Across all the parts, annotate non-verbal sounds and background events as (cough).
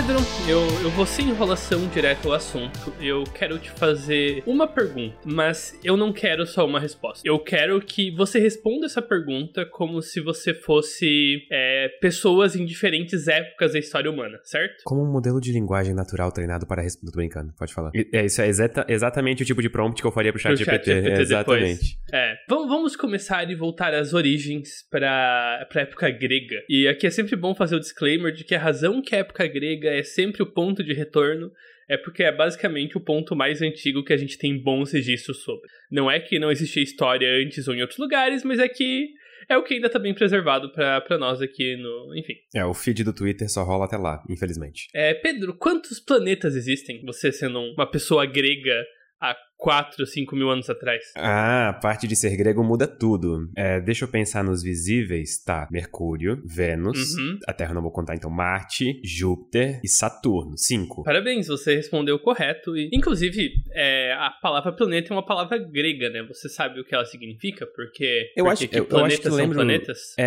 Pedro, eu, eu vou sem enrolação direto ao assunto. Eu quero te fazer uma pergunta, mas eu não quero só uma resposta. Eu quero que você responda essa pergunta como se você fosse é, pessoas em diferentes épocas da história humana, certo? Como um modelo de linguagem natural treinado para responder. Tô brincando, pode falar. É, isso é exata, exatamente o tipo de prompt que eu faria pro chat, Pro chat GPT. GPT Exatamente. É, vamos, vamos começar e voltar às origens para a época grega. E aqui é sempre bom fazer o disclaimer de que a razão que a época grega é sempre o ponto de retorno é porque é basicamente o ponto mais antigo que a gente tem bons registros sobre. Não é que não existia história antes ou em outros lugares, mas é que é o que ainda tá bem preservado para nós aqui no. Enfim. É, o feed do Twitter só rola até lá, infelizmente. É, Pedro, quantos planetas existem? Você sendo uma pessoa grega há 4, 5 mil anos atrás. Ah, a parte de ser grego muda tudo. É, deixa eu pensar nos visíveis. Tá, Mercúrio, Vênus, Uhum. a Terra eu não vou contar, então Marte, Júpiter e Saturno. Cinco. Parabéns, você respondeu correto. E, inclusive, é, a palavra planeta é uma palavra grega, né? Você sabe o que ela significa? Porque, Eu porque acho- que eu- eu planetas acho que eu são lembro- planetas? É,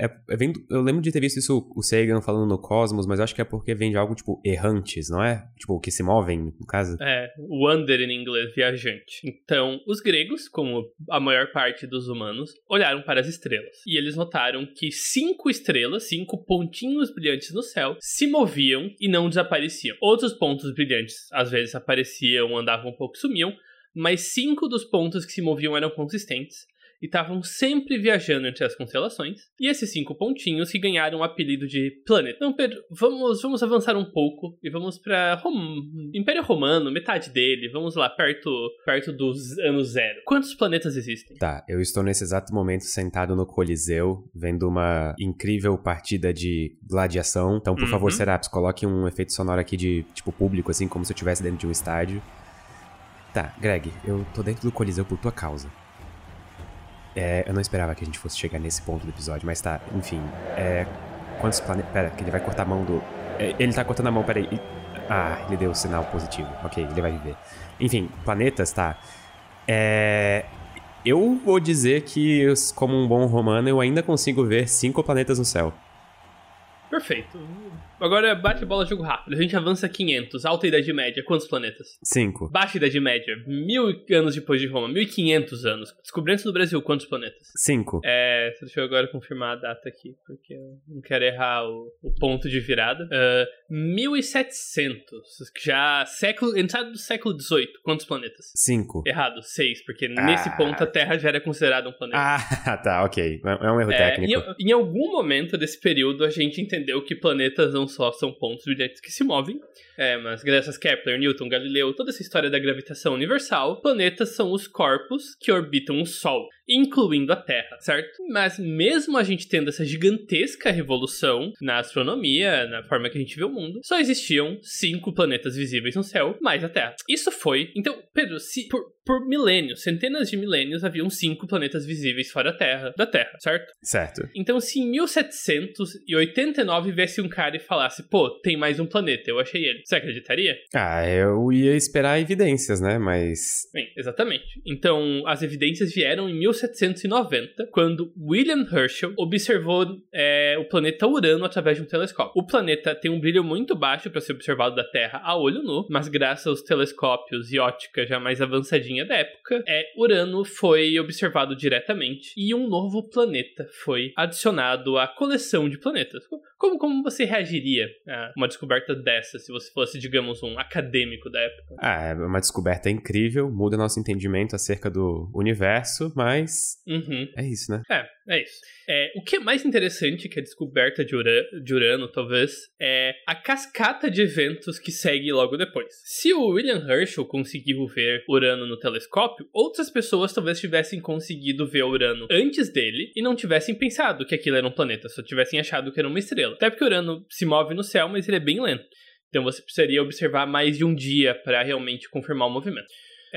é, é- é vem eu lembro de ter visto isso, o Sagan falando no Cosmos, mas eu acho que é porque vem de algo tipo errantes, não é? Tipo, que se movem, no caso. É, wander em inglês, viajante. Então, os gregos, como a maior parte dos humanos, olharam para as estrelas. E eles notaram que cinco estrelas, cinco pontinhos brilhantes no céu, se moviam e não desapareciam. Outros pontos brilhantes, às vezes, apareciam, andavam um pouco sumiam, mas cinco dos pontos que se moviam eram consistentes. E estavam sempre viajando entre as constelações. E esses cinco pontinhos que ganharam o apelido de Planet. Então, Pedro, vamos, vamos avançar um pouco e vamos para Rom... Império Romano, metade dele. Vamos lá, perto, perto dos anos zero. Quantos planetas existem? Tá, eu estou nesse exato momento sentado no Coliseu, vendo uma incrível partida de gladiação. Então, por Uhum. favor, Seraps, coloque um efeito sonoro aqui de, tipo, público, assim, como se eu estivesse dentro de um estádio. Tá, Greg, eu tô dentro do Coliseu por tua causa. É, eu não esperava que a gente fosse chegar nesse ponto do episódio, mas tá, enfim. É. Quantos planetas. Pera, que ele vai cortar a mão do. É, ele tá cortando a mão, peraí. Ah, ele deu o sinal positivo. Ok, ele vai viver. Enfim, planetas, tá. É. Eu vou dizer que, como um bom romano, eu ainda consigo ver cinco planetas no céu. Perfeito. Agora bate bola jogo rápido. A gente avança 500. Alta Idade Média. Quantos planetas? Cinco. Baixa Idade Média. Mil anos depois de Roma. 1500 anos. Descobrimentos do Brasil. Quantos planetas? Cinco. É, deixa eu agora confirmar a data aqui, porque eu não quero errar o, o ponto de virada. Ah, 1700, já século, entrada do século 18, quantos planetas? Cinco. Errado, seis, porque nesse Ah. ponto a Terra já era considerada um planeta. Ah, (laughs) tá, ok. É é um erro É, técnico. em, em algum momento desse período a gente entendeu que planetas não só são pontos brilhantes que se movem, é, mas graças a Kepler, Newton, Galileu, toda essa história da gravitação universal, planetas são os corpos que orbitam o Sol, incluindo a Terra, certo? Mas mesmo a gente tendo essa gigantesca revolução na astronomia, na forma que a gente vê o mundo, só existiam cinco planetas visíveis no céu, mais a Terra. Isso foi. Então, Pedro, se por, por milênios, centenas de milênios, haviam cinco planetas visíveis fora da Terra, da Terra, certo? Certo. Então, se em 1789 viesse um cara e falasse, pô, tem mais um planeta, eu achei ele, você acreditaria? Ah, eu ia esperar evidências, né? Mas. Bem, exatamente. Então, as evidências vieram em 1790, quando William Herschel observou é, o planeta Urano através de um telescópio. O planeta tem um brilho muito baixo para ser observado da Terra a olho nu, mas graças aos telescópios e ótica já mais avançadinha da época, é, Urano foi observado diretamente e um novo planeta foi adicionado à coleção de planetas. Como, como você reagiria a uma descoberta dessa se você fosse, digamos, um acadêmico da época? Ah, é uma descoberta incrível, muda nosso entendimento acerca do universo, mas. Uhum. É isso, né? É, é isso. É, o que é mais interessante que a descoberta de, Ura de Urano, talvez, é a cascata de eventos que segue logo depois. Se o William Herschel conseguiu ver Urano no telescópio, outras pessoas talvez tivessem conseguido ver Urano antes dele e não tivessem pensado que aquilo era um planeta, só tivessem achado que era uma estrela. Até porque Urano se move no céu, mas ele é bem lento. Então você precisaria observar mais de um dia para realmente confirmar o movimento.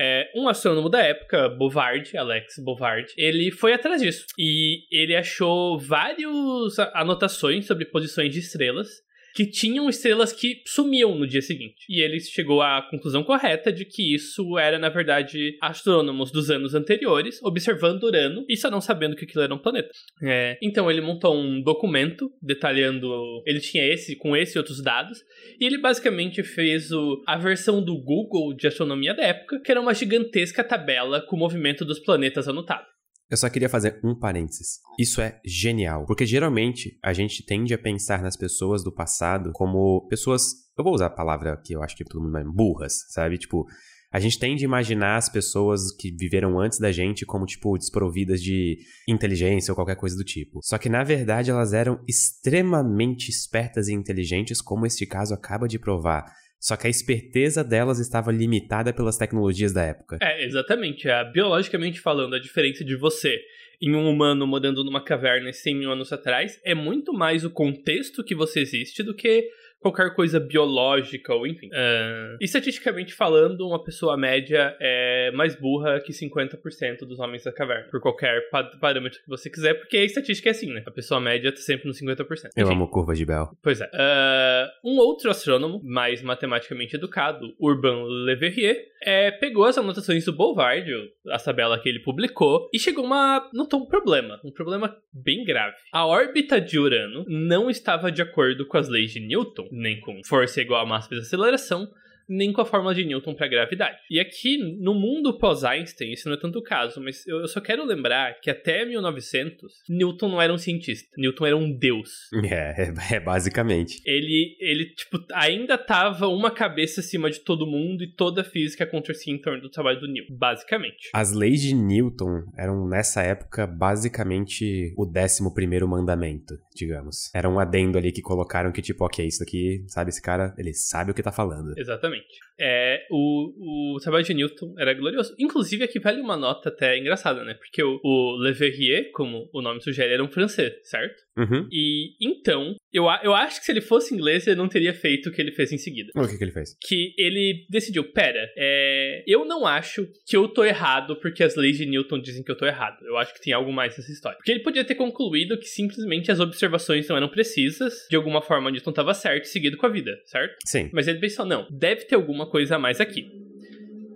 É, um astrônomo da época, Bovard, Alex Bovard, ele foi atrás disso. E ele achou várias anotações sobre posições de estrelas que tinham estrelas que sumiam no dia seguinte. E ele chegou à conclusão correta de que isso era, na verdade, astrônomos dos anos anteriores observando Urano e só não sabendo que aquilo era um planeta. É, então ele montou um documento detalhando. Ele tinha esse, com esse e outros dados, e ele basicamente fez o, a versão do Google de astronomia da época, que era uma gigantesca tabela com o movimento dos planetas anotado. Eu só queria fazer um parênteses. Isso é genial, porque geralmente a gente tende a pensar nas pessoas do passado como pessoas, eu vou usar a palavra que eu acho que todo mundo é burras, sabe? Tipo, a gente tende a imaginar as pessoas que viveram antes da gente como, tipo, desprovidas de inteligência ou qualquer coisa do tipo. Só que, na verdade, elas eram extremamente espertas e inteligentes, como este caso acaba de provar. Só que a esperteza delas estava limitada pelas tecnologias da época. É, exatamente. É, biologicamente falando, a diferença de você em um humano morando numa caverna 100 mil anos atrás é muito mais o contexto que você existe do que qualquer coisa biológica ou enfim. Uh, estatisticamente falando, uma pessoa média é mais burra que 50% dos homens da caverna, por qualquer parâmetro que você quiser, porque a estatística é assim, né? A pessoa média tá sempre no 50%. Eu enfim. amo curva de Bell. Pois é. Uh, um outro astrônomo, mais matematicamente educado, Urban Le Verrier, é, pegou as anotações do Bouvard, a tabela que ele publicou, e chegou uma. notou um problema. Um problema bem grave. A órbita de Urano não estava de acordo com as leis de Newton nem com força igual a massa vezes aceleração, nem com a fórmula de Newton para gravidade. E aqui, no mundo pós-Einstein, isso não é tanto o caso, mas eu só quero lembrar que até 1900, Newton não era um cientista. Newton era um deus. (laughs) É, é, é basicamente. Ele, ele, tipo, ainda tava uma cabeça acima de todo mundo e toda a física acontecia em torno do trabalho do Newton, basicamente. As leis de Newton eram, nessa época, basicamente o 11 primeiro mandamento, digamos. Era um adendo ali que colocaram que, tipo, ok, isso aqui, sabe, esse cara, ele sabe o que tá falando. Exatamente. É, o, o trabalho de Newton era glorioso. Inclusive, aqui vale uma nota até engraçada, né? Porque o, o Le Verrier, como o nome sugere, era um francês, certo? Uhum. E então, eu, eu acho que se ele fosse inglês, ele não teria feito o que ele fez em seguida. O que, que ele fez? Que ele decidiu: pera, é, eu não acho que eu tô errado porque as leis de Newton dizem que eu tô errado. Eu acho que tem algo mais nessa história. Porque ele podia ter concluído que simplesmente as observações não eram precisas, de alguma forma Newton tava certo seguido com a vida, certo? Sim. Mas ele pensou: não, deve ter alguma coisa a mais aqui.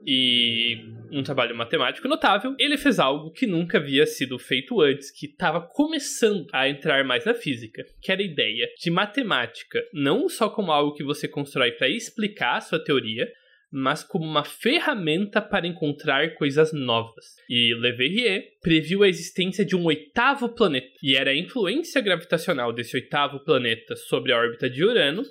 E um trabalho matemático notável, ele fez algo que nunca havia sido feito antes, que estava começando a entrar mais na física, que era a ideia de matemática não só como algo que você constrói para explicar a sua teoria, mas como uma ferramenta para encontrar coisas novas. E Le Verrier previu a existência de um oitavo planeta, e era a influência gravitacional desse oitavo planeta sobre a órbita de Urano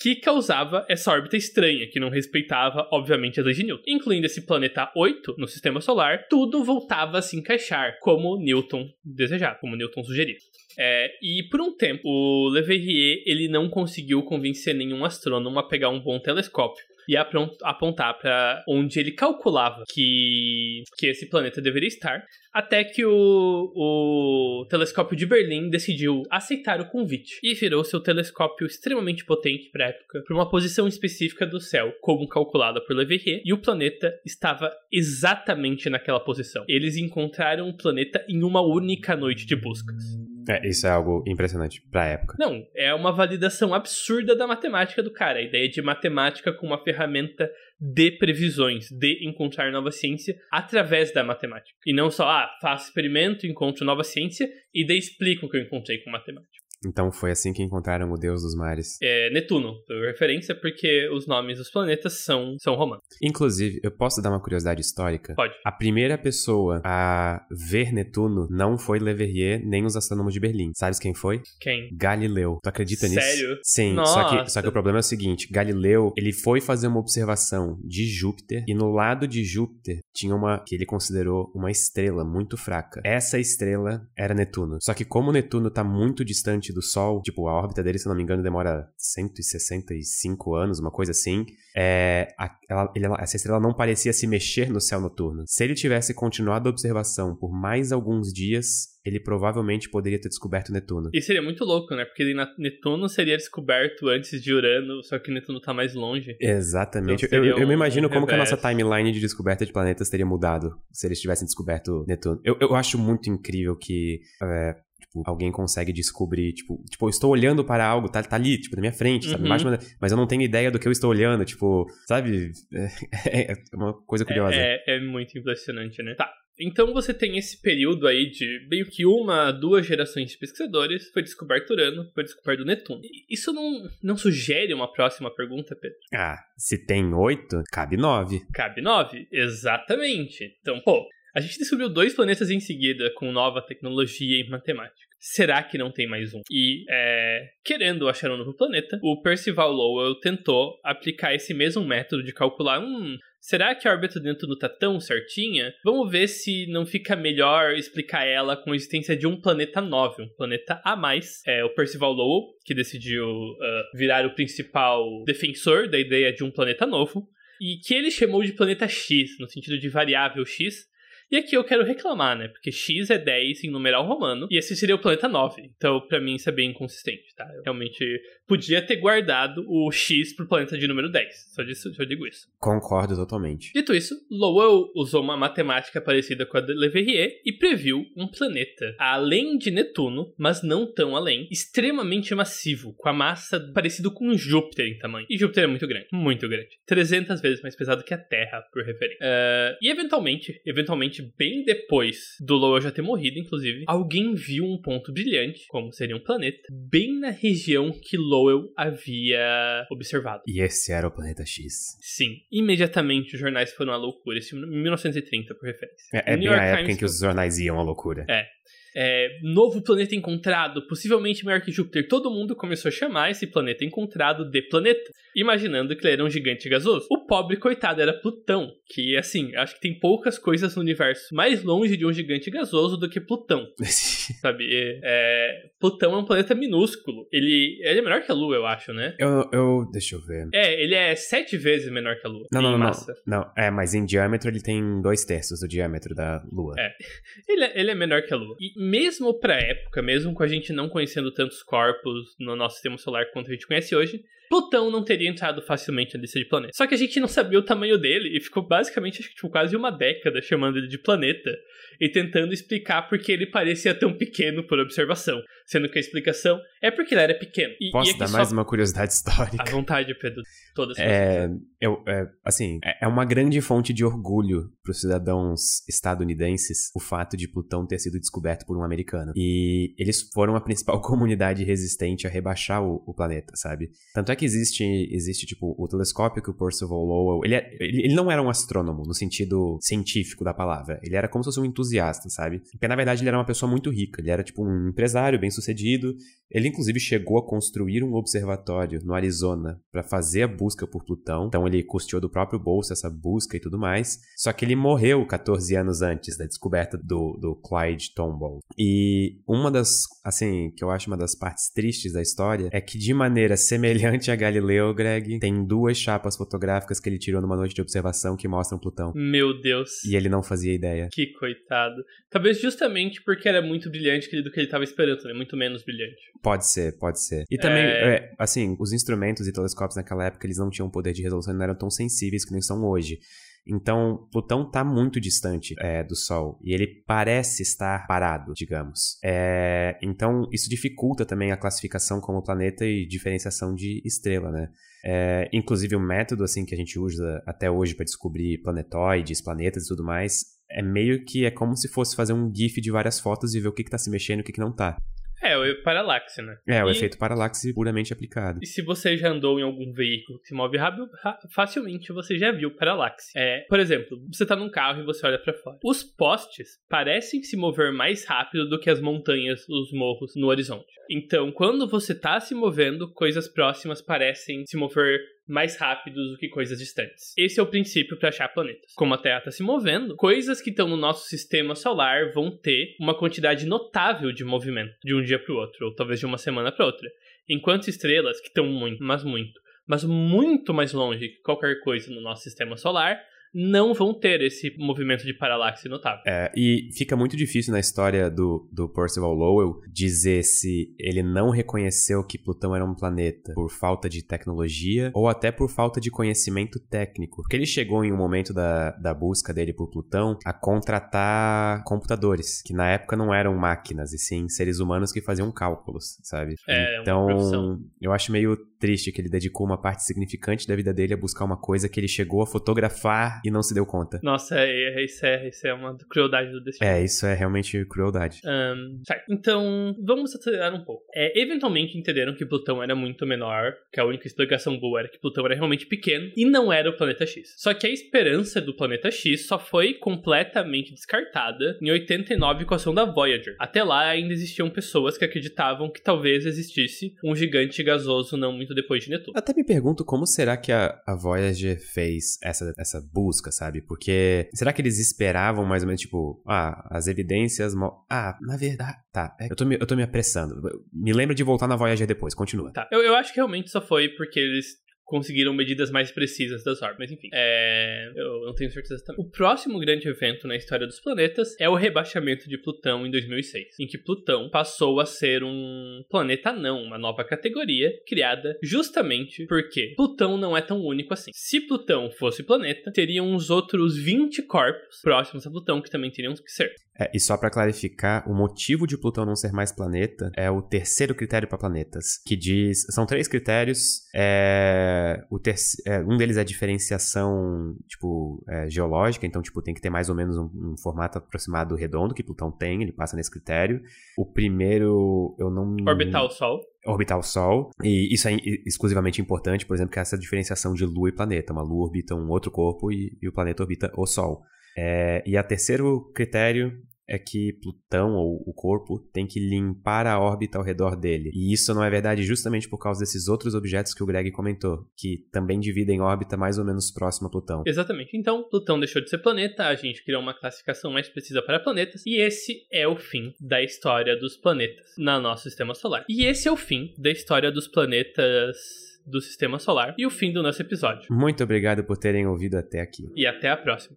que causava essa órbita estranha, que não respeitava, obviamente, as leis de Newton. Incluindo esse planeta 8 no sistema solar, tudo voltava a se encaixar como Newton desejava, como Newton sugeriu. É, e por um tempo, o Le Verrier ele não conseguiu convencer nenhum astrônomo a pegar um bom telescópio e apontar para onde ele calculava que, que esse planeta deveria estar, até que o, o telescópio de Berlim decidiu aceitar o convite e virou seu telescópio extremamente potente para a época para uma posição específica do céu, como calculada por Le Verrier, e o planeta estava exatamente naquela posição. Eles encontraram o planeta em uma única noite de buscas. É, isso é algo impressionante pra época. Não, é uma validação absurda da matemática do cara. A ideia de matemática com uma ferramenta de previsões, de encontrar nova ciência através da matemática. E não só, ah, faço experimento, encontro nova ciência e daí explico o que eu encontrei com matemática. Então foi assim que encontraram o deus dos mares. É Netuno, referência, porque os nomes dos planetas são, são romanos. Inclusive, eu posso dar uma curiosidade histórica? Pode. A primeira pessoa a ver Netuno não foi Le Verrier nem os astrônomos de Berlim. Sabes quem foi? Quem? Galileu. Tu acredita Sério? nisso? Sério? Sim, só que, só que o problema é o seguinte: Galileu, ele foi fazer uma observação de Júpiter e no lado de Júpiter tinha uma que ele considerou uma estrela muito fraca. Essa estrela era Netuno. Só que como Netuno tá muito distante do Sol, tipo, a órbita dele, se não me engano, demora 165 anos, uma coisa assim. É, a, ela, ele, essa estrela não parecia se mexer no céu noturno. Se ele tivesse continuado a observação por mais alguns dias, ele provavelmente poderia ter descoberto Netuno. E seria muito louco, né? Porque Netuno seria descoberto antes de Urano, só que Netuno tá mais longe. Exatamente. Então, eu, eu, me imagino um como que a nossa timeline de descoberta de planetas teria mudado se eles tivessem descoberto Netuno. Eu, eu acho muito incrível que. É, Tipo, alguém consegue descobrir, tipo, tipo, eu estou olhando para algo, tá, tá ali, tipo, na minha frente, sabe? Uhum. Embaixo, mas eu não tenho ideia do que eu estou olhando, tipo, sabe? (laughs) É, é uma coisa curiosa. É, é, é muito impressionante, né? Tá. Então você tem esse período aí de meio que uma, duas gerações de pesquisadores, foi descoberto Urano, foi descoberto Netuno. Isso não, não sugere uma próxima pergunta, Pedro? Ah, se tem oito, cabe nove. Cabe nove, exatamente. Então, pô, a gente descobriu dois planetas em seguida com nova tecnologia e matemática. Será que não tem mais um? E, é, querendo achar um novo planeta, o Percival Lowell tentou aplicar esse mesmo método de calcular um. Será que a órbita do Netuno tá tão certinha? Vamos ver se não fica melhor explicar ela com a existência de um planeta 9, um planeta a mais. É o Percival Lowell, que decidiu uh, virar o principal defensor da ideia de um planeta novo, e que ele chamou de planeta X, no sentido de variável X, e aqui eu quero reclamar, né? Porque X é 10 em numeral romano e esse seria o planeta 9. Então, para mim, isso é bem inconsistente, tá? Eu realmente podia ter guardado o X pro planeta de número 10. Só, disso, só digo isso. Concordo totalmente. Dito isso, Lowell usou uma matemática parecida com a de Le Verrier e previu um planeta além de Netuno, mas não tão além, extremamente massivo, com a massa parecido com Júpiter em tamanho. E Júpiter é muito grande, muito grande. 300 vezes mais pesado que a Terra, por referência. Uh, e eventualmente, eventualmente, bem depois do Lowell já ter morrido, inclusive, alguém viu um ponto brilhante, como seria um planeta, bem na região que Lowell havia observado. E esse era o planeta X. Sim. Imediatamente os jornais foram à loucura. Isso em 1930, por referência. É, é bem a época em que os jornais iam à loucura. É. É, novo planeta encontrado, possivelmente maior que Júpiter. Todo mundo começou a chamar esse planeta encontrado de planeta, imaginando que ele era um gigante gasoso. O pobre coitado era Plutão, que assim, acho que tem poucas coisas no universo mais longe de um gigante gasoso do que Plutão. (laughs) sabe? É, Plutão é um planeta minúsculo. Ele, ele é menor que a Lua, eu acho, né? Eu, eu. Deixa eu ver. É, ele é sete vezes menor que a Lua. Não, não, não. Não, é, mas em diâmetro ele tem dois terços do diâmetro da Lua. É. (laughs) Ele, é, ele é menor que a Lua. E mesmo pra época, mesmo com a gente não conhecendo tantos corpos no nosso sistema solar quanto a gente conhece hoje, Plutão não teria entrado facilmente na lista de planetas. Só que a gente não sabia o tamanho dele e ficou basicamente, acho que tipo, quase uma década chamando ele de planeta e tentando explicar por que ele parecia tão pequeno por observação. Sendo que a explicação é porque ele era pequeno. E, Posso e dar mais uma curiosidade histórica? À vontade, Pedro. Todas é, eu, é, assim, é uma grande fonte de orgulho para os cidadãos estadunidenses o fato de Plutão ter sido descoberto por um americano. E eles foram a principal (laughs) comunidade resistente a rebaixar o, o planeta, sabe? Tanto é que existe, existe tipo, o telescópio que o Percival Lowell... Ele, é, ele, ele, não era um astrônomo no sentido científico da palavra. Ele era como se fosse um entusiasta, sabe? Porque, na verdade, ele era uma pessoa muito rica. Ele era, tipo, um empresário bem sucedido. Ele, inclusive, chegou a construir um observatório no Arizona para fazer a busca por Plutão. Então, ele custeou do próprio bolso essa busca e tudo mais. Só que ele morreu 14 anos antes da descoberta do, do Clyde Tombaugh. E uma das, assim, que eu acho uma das partes tristes da história é que, de maneira (laughs) semelhante a Galileu, Greg, tem duas chapas fotográficas que ele tirou numa noite de observação que mostram Plutão. Meu Deus. E ele não fazia ideia. Que coitado. Talvez justamente porque era muito brilhante do que ele estava esperando, né? Muito menos brilhante. Pode ser, pode ser. E também, é... É, assim, os instrumentos e telescópios naquela época, eles não tinham poder de resolução, não eram tão sensíveis que nem são hoje. Então, Plutão está muito distante é, do Sol e ele parece estar parado, digamos. É, então, isso dificulta também a classificação como planeta e diferenciação de estrela, né? É, inclusive, o método assim que a gente usa até hoje para descobrir planetoides, planetas e tudo mais é meio que é como se fosse fazer um GIF de várias fotos e ver o que, está se mexendo e o que, que não está. É, o paralaxe, né? É, o e... efeito paralaxe puramente aplicado. E se você já andou em algum veículo que se move rápido, facilmente você já viu paralaxe. É, por exemplo, você tá num carro e você olha para fora. Os postes parecem se mover mais rápido do que as montanhas, os morros no horizonte. Então, quando você tá se movendo, coisas próximas parecem se mover mais rápidos do que coisas distantes. Esse é o princípio para achar planetas. Como a Terra está se movendo, coisas que estão no nosso sistema solar vão ter uma quantidade notável de movimento de um dia para o outro, ou talvez de uma semana para outra. Enquanto estrelas que estão muito, mas muito, mas muito mais longe que qualquer coisa no nosso sistema solar não vão ter esse movimento de paralaxe notável. É, e fica muito difícil na história do, do Percival Lowell dizer se ele não reconheceu que Plutão era um planeta por falta de tecnologia ou até por falta de conhecimento técnico. Porque ele chegou em um momento da, da busca dele por Plutão a contratar computadores, que na época não eram máquinas, e sim seres humanos que faziam cálculos, sabe? É, então, eu acho meio triste que ele dedicou uma parte significante da vida dele a buscar uma coisa que ele chegou a fotografar e não se deu conta. Nossa, é, isso, é, isso é uma crueldade do destino. É, isso é realmente crueldade. Um, certo. Então, vamos acelerar um pouco. É, eventualmente entenderam que Plutão era muito menor, que a única explicação boa era que Plutão era realmente pequeno e não era o planeta X. Só que a esperança do planeta X só foi completamente descartada em 89 com a sonda Voyager. Até lá ainda existiam pessoas que acreditavam que talvez existisse um gigante gasoso não muito depois de Netuno. Até me pergunto como será que a, a Voyager fez essa, essa busca, sabe? Porque será que eles esperavam mais ou menos, tipo, ah, as evidências. Ah, na verdade. Tá, é, eu, tô me, eu tô me apressando. Me lembra de voltar na Voyager depois, continua. Tá, eu, eu acho que realmente só foi porque eles conseguiram medidas mais precisas das órbitas. Mas enfim, é... eu não tenho certeza também. O próximo grande evento na história dos planetas é o rebaixamento de Plutão em 2006, em que Plutão passou a ser um planeta não, uma nova categoria criada justamente porque Plutão não é tão único assim. Se Plutão fosse planeta, teriam uns outros 20 corpos próximos a Plutão que também teriam que ser. É, e só para clarificar, o motivo de Plutão não ser mais planeta é o terceiro critério para planetas, que diz, são três critérios, é, o terce, é, um deles é a diferenciação, tipo, é, geológica, então, tipo, tem que ter mais ou menos um, um, formato aproximado redondo, que Plutão tem, ele passa nesse critério. O primeiro, eu não... Orbitar o Sol orbitar o Sol. E isso é exclusivamente importante, por exemplo, que é essa diferenciação de Lua e planeta. Uma Lua orbita um outro corpo e, e o planeta orbita o Sol. É, e a terceiro critério é que Plutão, ou o corpo, tem que limpar a órbita ao redor dele. E isso não é verdade justamente por causa desses outros objetos que o Greg comentou, que também dividem órbita mais ou menos próxima a Plutão. Exatamente. Então, Plutão deixou de ser planeta, a gente criou uma classificação mais precisa para planetas, e esse é o fim da história dos planetas no nosso sistema solar. E esse é o fim da história dos planetas do sistema solar e o fim do nosso episódio. Muito obrigado por terem ouvido até aqui. E até a próxima.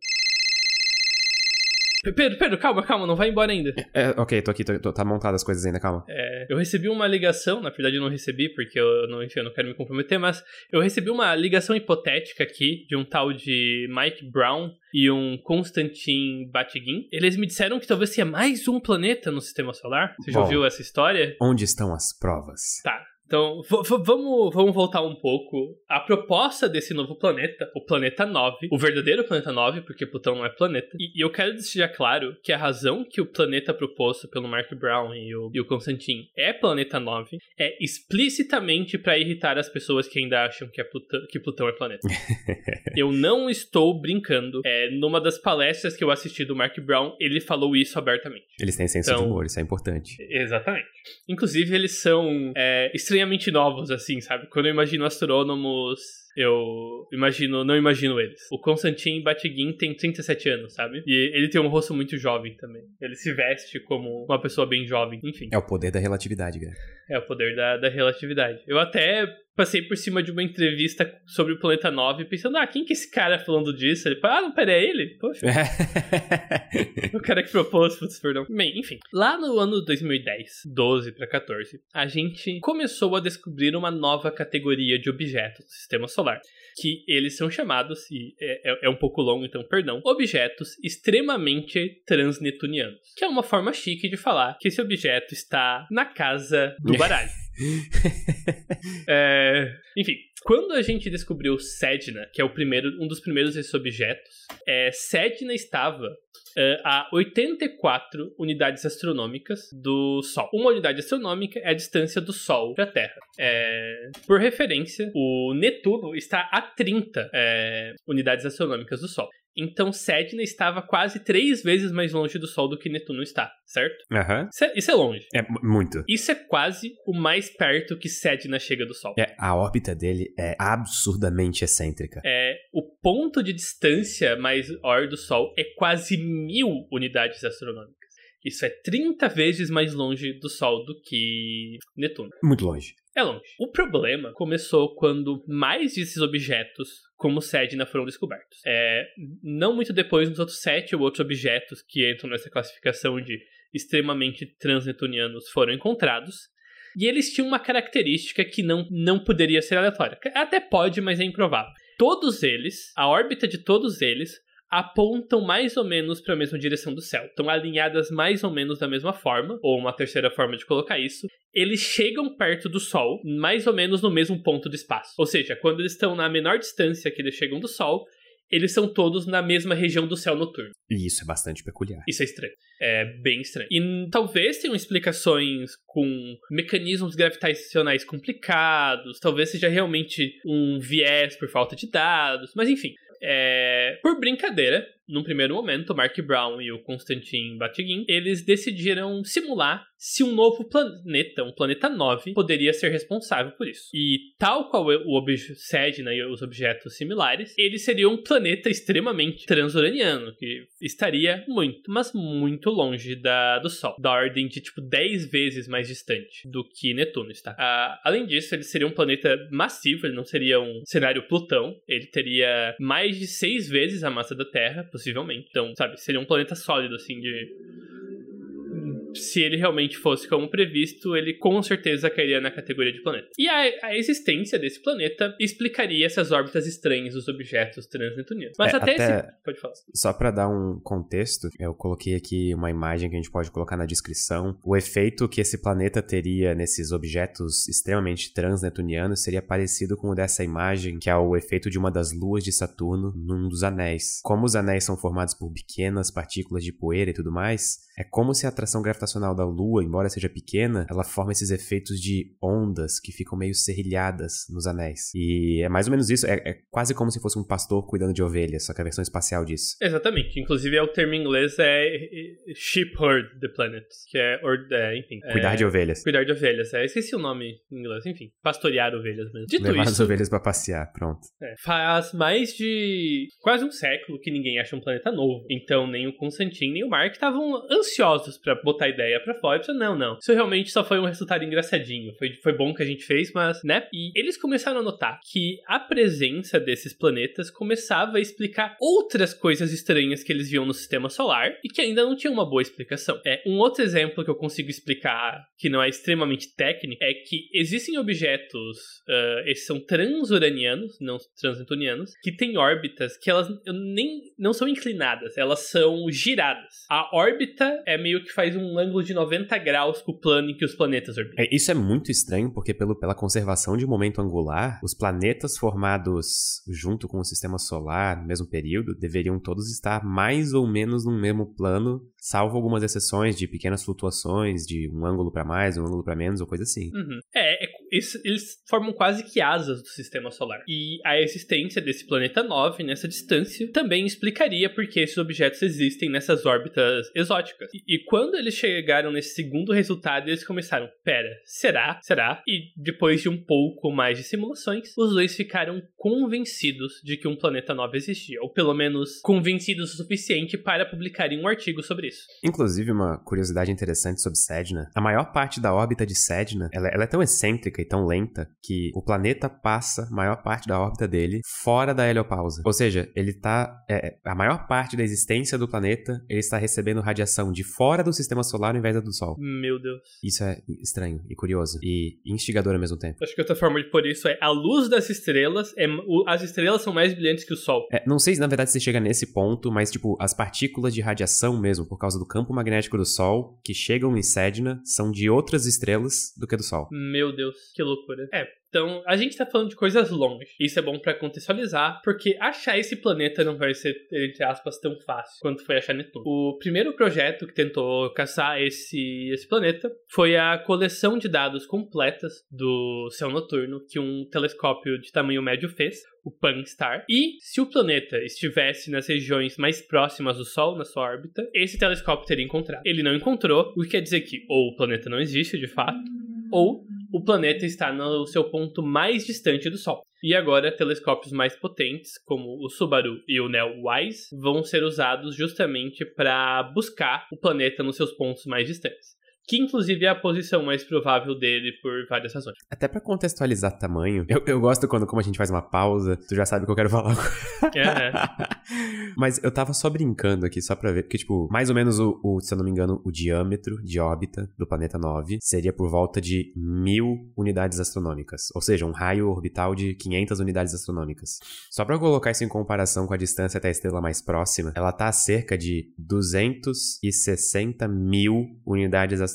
Pedro, Pedro, calma, calma, não vai embora ainda. É, ok, tô aqui, tô, tô, tá montadas as coisas ainda, calma. É, eu recebi uma ligação, na verdade eu não recebi, porque eu não, enfim, eu não quero me comprometer, mas eu recebi uma ligação hipotética aqui de um tal de Mike Brown e um Constantin Batygin. Eles me disseram que talvez tenha mais um planeta no sistema solar. Você já Bom, ouviu essa história? Onde estão as provas? Tá, então, vamos, vamos voltar um pouco. A proposta desse novo planeta, o planeta 9, o verdadeiro planeta 9, porque Plutão não é planeta. E, e eu quero deixar claro que a razão que o planeta proposto pelo Mark Brown e o, e o Constantin é planeta 9 é explicitamente para irritar as pessoas que ainda acham que, é Plutão, que Plutão é planeta. (laughs) eu não estou brincando. É, numa das palestras que eu assisti do Mark Brown, ele falou isso abertamente. Eles têm senso então, de humor, isso é importante. Exatamente. Inclusive, eles são é, estranhamente novos, assim, sabe? Quando eu imagino astrônomos eu imagino, não imagino eles. O Konstantin Batygin tem 37 anos, sabe? E ele tem um rosto muito jovem também. Ele se veste como uma pessoa bem jovem, enfim. É o poder da relatividade, cara. É o poder da, da relatividade. Eu até passei por cima de uma entrevista sobre o Planeta 9 pensando, ah, quem que é esse cara falando disso? Ele falou, ah, não, pera, é ele? Poxa. (laughs) o cara que propôs, putz, perdão. Bem, enfim. Lá no ano 2010, 12 para 14, a gente começou a descobrir uma nova categoria de objetos do sistema solar que eles são chamados, e é, é, é, um pouco longo, então perdão, objetos extremamente transnetunianos, que é uma forma chique de falar que esse objeto está na casa do (laughs) baralho. (laughs) é, enfim, quando a gente descobriu Sedna, que é o primeiro, um dos primeiros desses objetos, é, Sedna estava uh, a 84 unidades astronômicas do Sol. Uma unidade astronômica é a distância do Sol da Terra. É, por referência, o Netuno está a 30 é, unidades astronômicas do Sol. Então Sedna estava quase três vezes mais longe do Sol do que Netuno está, certo? Uhum. Isso, é, isso é longe. É muito. Isso é quase o mais perto que Sedna chega do Sol. É, a órbita dele é absurdamente excêntrica. É, o ponto de distância mais maior do Sol é quase mil unidades astronômicas. Isso é 30 vezes mais longe do Sol do que Netuno. Muito longe. É longe. O problema começou quando mais desses objetos, como Sedna, foram descobertos. É, não muito depois, nos outros sete ou outros objetos que entram nessa classificação de extremamente transnetunianos foram encontrados. E eles tinham uma característica que não, não poderia ser aleatória. Até pode, mas é improvável. Todos eles, a órbita de todos eles, apontam mais ou menos para a mesma direção do céu. Estão alinhadas mais ou menos da mesma forma, ou uma terceira forma de colocar isso. Eles chegam perto do Sol, mais ou menos no mesmo ponto do espaço. Ou seja, quando eles estão na menor distância que eles chegam do Sol, eles são todos na mesma região do céu noturno. E isso é bastante peculiar. Isso é estranho. É bem estranho. E talvez tenham explicações com mecanismos gravitacionais complicados, talvez seja realmente um viés por falta de dados, mas enfim. É... Por brincadeira, num primeiro momento, o Mark Brown e o Konstantin Batygin, eles decidiram simular se um novo planeta, um planeta 9, poderia ser responsável por isso. E tal qual o objeto Sedna e os objetos similares, ele seria um planeta extremamente transuraniano, que estaria muito, mas muito longe da, do Sol, da ordem de tipo 10 vezes mais distante do que Netuno está. Ah, além disso, ele seria um planeta massivo, ele não seria um cenário Plutão, ele teria mais de 6 vezes a massa da Terra, possivelmente. Então, sabe, seria um planeta sólido, assim, de se ele realmente fosse como previsto, ele com certeza cairia na categoria de planeta. E a, a existência desse planeta explicaria essas órbitas estranhas dos objetos transnetunianos. Mas É, até, até- esse. Pode falar. Só pra dar um contexto, eu coloquei aqui uma imagem que a gente pode colocar na descrição. O efeito que esse planeta teria nesses objetos extremamente transnetunianos seria parecido com o dessa imagem, que é o efeito de uma das luas de Saturno num dos anéis. Como os anéis são formados por pequenas partículas de poeira e tudo mais, é como se a atração gravitacional da Lua, embora seja pequena, ela forma esses efeitos de ondas que ficam meio serrilhadas nos anéis. E é mais ou menos isso, é, é quase como se fosse um pastor cuidando de ovelhas, só que a versão espacial disso. Exatamente. Inclusive, é o termo em inglês é é, shepherd the planet, que é, or, é enfim. é, Cuidar de ovelhas. Cuidar de ovelhas. É, esqueci o nome em inglês. Enfim, pastorear ovelhas mesmo. Dito Levar as isso, ovelhas pra passear, pronto. É, faz mais de quase um século que ninguém acha um planeta novo. Então, nem o Constantin nem o Mark estavam ansiosos pra botar ideia pra. E pensaram, não, não. Isso realmente só foi um resultado engraçadinho. Foi, foi bom que a gente fez, mas, né? E eles começaram a notar que a presença desses planetas começava a explicar outras coisas estranhas que eles viam no sistema solar e que ainda não tinham uma boa explicação. É, um outro exemplo que eu consigo explicar que não é extremamente técnico é que existem objetos, ah, esses são transuranianos, não transnetunianos, que têm órbitas que elas nem não são inclinadas, elas são giradas. A órbita é meio que faz um ângulo de 90 graus com o plano em que os planetas orbitam. É, isso é muito estranho, porque pelo, pela conservação de momento angular, os planetas formados junto com o sistema solar no mesmo período deveriam todos estar mais ou menos no mesmo plano, salvo algumas exceções de pequenas flutuações, de um ângulo pra mais, um ângulo pra menos, ou coisa assim. Uhum. É, é, isso- eles formam quase que asas do sistema solar. E a existência desse planeta 9 nessa distância também explicaria por que esses objetos existem nessas órbitas exóticas. E, e quando eles chegaram nesse segundo resultado, eles começaram: pera, será? Será? E depois de um pouco mais de simulações, os dois ficaram convencidos de que um planeta 9 existia. Ou pelo menos convencidos o suficiente para publicarem um artigo sobre isso. Inclusive, uma curiosidade interessante sobre Sedna, a maior parte da órbita de Sedna, ela, ela é tão excêntrica e tão lenta que o planeta passa a maior parte da órbita dele fora da heliopausa. Ou seja, ele tá, é, a maior parte da existência do planeta, ele está recebendo radiação de fora do sistema solar ao invés da do Sol. Meu Deus. Isso é estranho e curioso e instigador ao mesmo tempo. Acho que outra forma de pôr isso é a luz das estrelas, é, o- as estrelas são mais brilhantes que o Sol. É, não sei se na verdade você chega nesse ponto, mas tipo, as partículas de radiação mesmo, por causa do campo magnético do Sol, que chegam em Sedna, são de outras estrelas do que do Sol. Meu Deus, que loucura. É, então a gente tá falando de coisas longe. Isso é bom pra contextualizar, porque achar esse planeta não vai ser, entre aspas, tão fácil quanto foi achar Netuno. O primeiro projeto que tentou caçar esse, esse planeta foi a coleção de dados completas do céu noturno que um telescópio de tamanho médio fez, o Pan-STAR. E se o planeta estivesse nas regiões mais próximas do Sol, na sua órbita, esse telescópio teria encontrado. Ele não encontrou, o que quer dizer que ou o planeta não existe de fato, ou o planeta está no seu ponto mais distante do Sol. E agora, telescópios mais potentes, como o Subaru e o NEO-WISE, vão ser usados justamente para buscar o planeta nos seus pontos mais distantes. Que inclusive é a posição mais provável dele por várias razões. Até para contextualizar tamanho, eu, eu gosto quando, como a gente faz uma pausa, tu já sabe o que eu quero falar. É. (laughs) Mas eu tava só brincando aqui, só pra ver, porque, tipo, mais ou menos o, o, se eu não me engano, o diâmetro de órbita do planeta 9 seria por volta de mil unidades astronômicas, ou seja, um raio orbital de 500 unidades astronômicas. Só para colocar isso em comparação com a distância até a estrela mais próxima, ela tá a cerca de 260 mil unidades astronômicas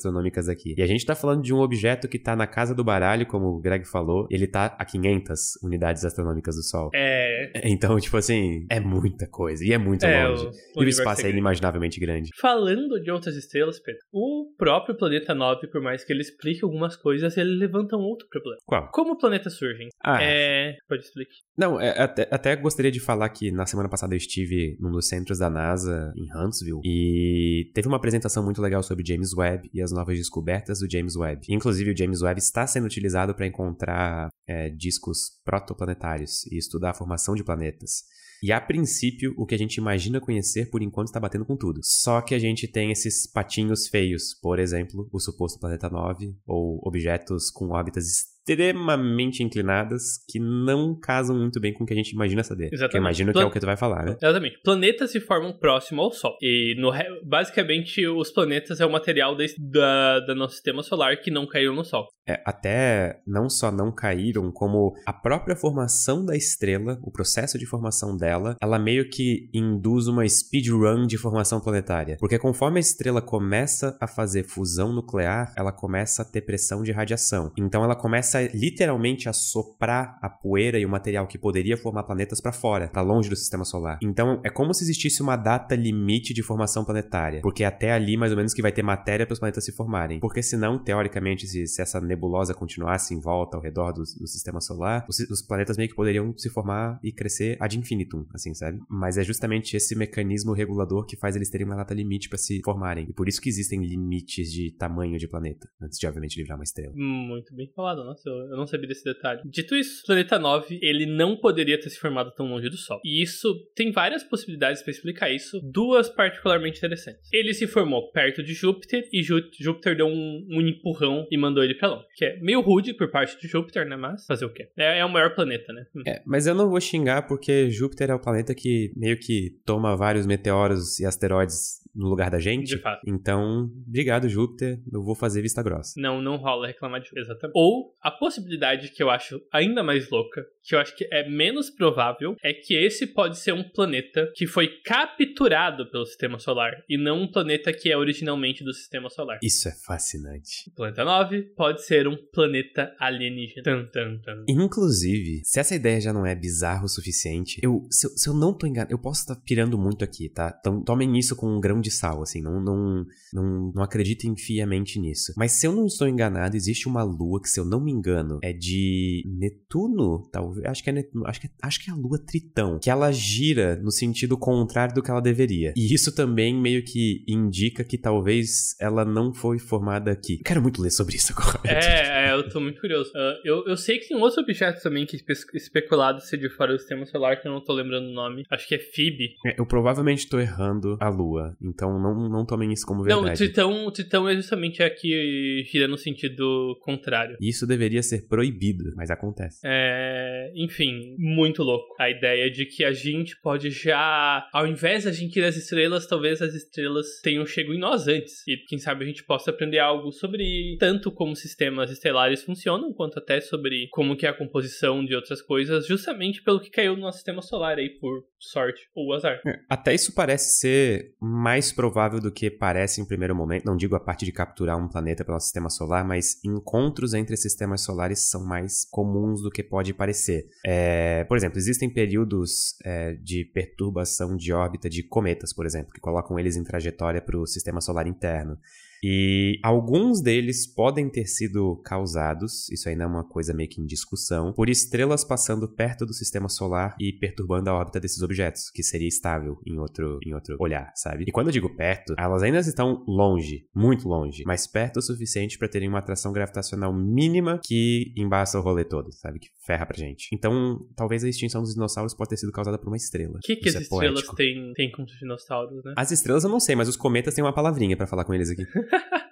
aqui. E a gente tá falando de um objeto que tá na casa do baralho, como o Greg falou, ele tá a 500 unidades astronômicas do Sol. É. Então, tipo assim, é muita coisa. E é muito é, longe. O, o e o espaço é, é inimaginavelmente grande. Falando de outras estrelas, Pedro, o próprio planeta 9, por mais que ele explique algumas coisas, ele levanta um outro problema. Qual? Como planetas surgem? Ah. É. Pode explicar. Não, é, até, até gostaria de falar que na semana passada eu estive num dos centros da NASA, em Huntsville, e teve uma apresentação muito legal sobre James Webb e as novas descobertas do James Webb. Inclusive, o James Webb está sendo utilizado para encontrar é, discos protoplanetários e estudar a formação de planetas. E a princípio, o que a gente imagina conhecer por enquanto está batendo com tudo. Só que a gente tem esses patinhos feios, por exemplo, o suposto planeta 9 ou objetos com órbitas extremamente inclinadas que não casam muito bem com o que a gente imagina saber. Exatamente. Que eu imagino Plan... que é o que tu vai falar, né? Exatamente. Planetas se formam próximo ao Sol. E no basicamente os planetas é o material de... da... do nosso sistema solar que não caiu no Sol. É, até não só não caíram, como a própria formação da estrela, o processo de formação dela, ela meio que induz uma speedrun de formação planetária. Porque conforme a estrela começa a fazer fusão nuclear, ela começa a ter pressão de radiação. Então ela começa começa literalmente a soprar a poeira e o material que poderia formar planetas para fora, para longe do sistema solar. Então é como se existisse uma data limite de formação planetária, porque até ali mais ou menos que vai ter matéria para os planetas se formarem. Porque senão, teoricamente, se, se essa nebulosa continuasse em volta ao redor do, do sistema solar, os, os, planetas meio que poderiam se formar e crescer ad infinitum, assim, sabe? Mas é justamente esse mecanismo regulador que faz eles terem uma data limite para se formarem. E por isso que existem limites de tamanho de planeta, antes de obviamente livrar uma estrela. Muito bem falado, nossa eu não sabia desse detalhe. Dito isso, o planeta 9, ele não poderia ter se formado tão longe do Sol. E isso tem várias possibilidades para explicar isso, duas particularmente interessantes. Ele se formou perto de Júpiter e Júpiter deu um, um empurrão e mandou ele para longe. Que é meio rude por parte de Júpiter, né? Mas fazer o quê? É, é o maior planeta, né? Hum. É, mas eu não vou xingar porque Júpiter é o planeta que meio que toma vários meteoros e asteroides no lugar da gente. De fato. Então, obrigado, Júpiter. Eu vou fazer vista grossa. Não, não rola reclamar de exatamente. Ou a possibilidade que eu acho ainda mais louca, que eu acho que é menos provável, é que esse pode ser um planeta que foi capturado pelo sistema solar e não um planeta que é originalmente do sistema solar. Isso é fascinante. O planeta 9 pode ser um planeta alienígena. Tum, tum, tum. Inclusive, se essa ideia já não é bizarra o suficiente, eu, se, eu, se eu não tô enganado, eu posso estar tá pirando muito aqui, tá? Então tomem isso com um grão de sal, assim, não, não, não, não acreditem fiamente nisso. Mas se eu não estou enganado, existe uma lua que, se eu não me engano, é de Netuno, talvez, acho que é Netuno, acho que é, acho que é a lua Tritão, que ela gira no sentido contrário do que ela deveria. E isso também meio que indica que talvez ela não foi formada aqui. Eu quero muito ler sobre isso agora. É, é eu tô muito curioso. Uh, eu, eu sei que tem outros objetos também que espe especulado ser de fora do sistema solar, que eu não tô lembrando o nome. Acho que é Phoebe. É, eu provavelmente tô errando a lua, então não, não tomem isso como verdade. Não, o Tritão, o Tritão é justamente aqui gira no sentido contrário. Isso deveria ser proibido, mas acontece. É, enfim, muito louco. A ideia de que a gente pode já, ao invés da gente ir às estrelas, talvez as estrelas tenham chego em nós antes. E quem sabe a gente possa aprender algo sobre tanto como sistemas estelares funcionam, quanto até sobre como que é a composição de outras coisas, justamente pelo que caiu no nosso sistema solar aí, por sorte ou azar. É, até isso parece ser mais provável do que parece em primeiro momento. Não digo a parte de capturar um planeta pelo sistema solar, mas encontros entre sistemas solares são mais comuns do que pode parecer. É, por exemplo, existem períodos é, de perturbação de órbita de cometas, por exemplo, que colocam eles em trajetória para o sistema solar interno. E alguns deles podem ter sido causados, isso ainda é uma coisa meio que em discussão, por estrelas passando perto do sistema solar e perturbando a órbita desses objetos, que seria estável em outro, em outro olhar, sabe? E quando eu digo perto, elas ainda estão longe, muito longe, mas perto o suficiente para terem uma atração gravitacional mínima que embaça o rolê todo, sabe? Que ferra pra gente. Então, talvez a extinção dos dinossauros pode ter sido causada por uma estrela. O que, que as é estrelas têm, têm com os dinossauros, né? As estrelas eu não sei, mas os cometas têm uma palavrinha para falar com eles aqui. (laughs) (laughs)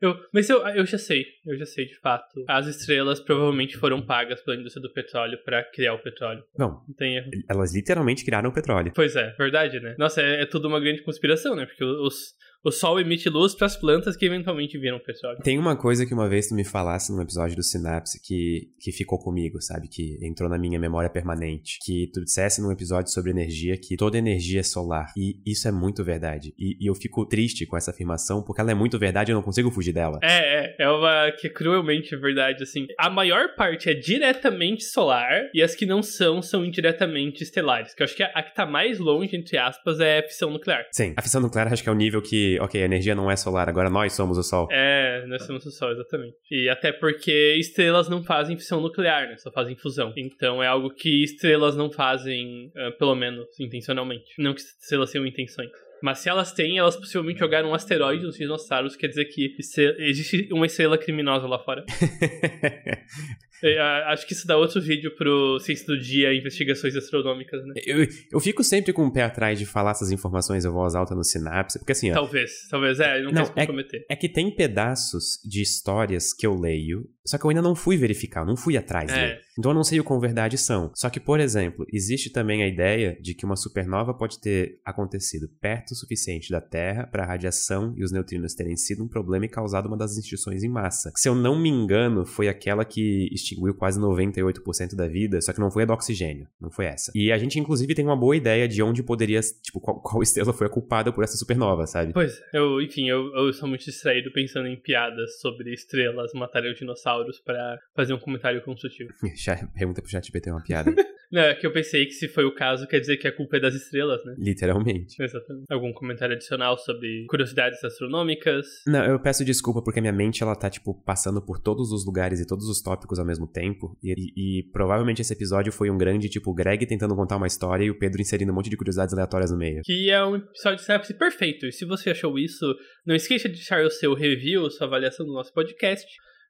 Eu, mas eu, eu já sei, eu já sei de fato. As estrelas provavelmente foram pagas pela indústria do petróleo para criar o petróleo. Não. Não tem erro. Elas literalmente criaram o petróleo. Pois é, verdade, né? Nossa, é, é tudo uma grande conspiração, né? Porque os, o sol emite luz para as plantas que eventualmente viram petróleo. Tem uma coisa que uma vez tu me falasse num episódio do Sinapse que, que ficou comigo, sabe? Que entrou na minha memória permanente. Que tu dissesse num episódio sobre energia que toda energia é solar. E isso é muito verdade. E, e eu fico triste com essa afirmação porque ela é muito verdade e eu não consigo fugir dela. É, é, é uma que é cruelmente verdade, assim. A maior parte é diretamente solar e as que não são, são indiretamente estelares. Que eu acho que a, a que tá mais longe, entre aspas, é a fissão nuclear. Sim, a fissão nuclear acho que é o nível que, ok, a energia não é solar, agora nós somos o Sol. É, nós somos o Sol, exatamente. E até porque estrelas não fazem fissão nuclear, né? Só fazem fusão. Então é algo que estrelas não fazem, uh, pelo menos intencionalmente. Não que estrelas tenham intenções. Mas se elas têm, elas possivelmente jogaram um asteroide nos dinossauros, quer dizer que existe uma estrela criminosa lá fora. (laughs) É, acho que isso dá outro vídeo pro Ciência do Dia, Investigações Astronômicas, né? Eu, eu fico sempre com o pé atrás de falar essas informações em voz alta no Sinapse, porque assim... Ó, talvez, talvez, é, não, não quero é, comprometer. É que tem pedaços de histórias que eu leio, só que eu ainda não fui verificar, não fui atrás é. dele. Então eu não sei o quão verdade são. Só que, por exemplo, existe também a ideia de que uma supernova pode ter acontecido perto o suficiente da Terra para a radiação e os neutrinos terem sido um problema e causado uma das instituições em massa. Se eu não me engano, foi aquela que extinguiu quase 98% da vida, só que não foi a do oxigênio, não foi essa. E a gente, inclusive, tem uma boa ideia de onde poderia, tipo, qual, qual (laughs) estrela foi a culpada por essa supernova, sabe? Pois, eu, enfim, eu, eu sou muito distraído pensando em piadas sobre estrelas matarem dinossauros para fazer um comentário construtivo. (laughs) Pergunta pro ChatGPT uma piada. (laughs) Não, é que eu pensei que se foi o caso, quer dizer que a culpa é das estrelas, né? Literalmente. Exatamente. Algum comentário adicional sobre curiosidades astronômicas? Não, eu peço desculpa porque a minha mente, ela tá, tipo, passando por todos os lugares e todos os tópicos ao mesmo tempo. E, e, e provavelmente esse episódio foi um grande, tipo, Greg tentando contar uma história e o Pedro inserindo um monte de curiosidades aleatórias no meio. Que é um episódio de Synapse perfeito. E se você achou isso, não esqueça de deixar o seu review, sua avaliação do nosso podcast.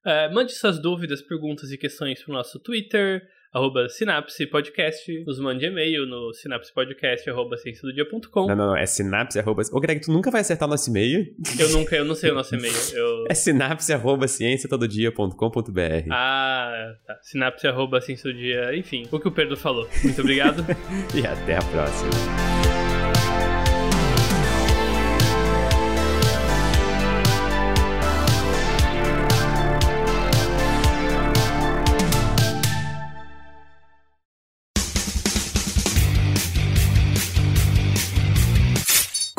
Uh, mande suas dúvidas, perguntas e questões pro nosso Twitter, arroba Sinapse Podcast, nos mande e-mail no sinapsepodcast, arroba Não, não, não, é sinapse, arroba... Ô, Greg, tu nunca vai acertar o nosso e-mail? Eu nunca, eu não sei o nosso e-mail. Eu... (laughs) É sinapse, arroba cienciatododia.com.br Ah, tá. Sinapse, arroba dia, enfim, o que o Pedro falou. Muito obrigado. (laughs) e até a próxima.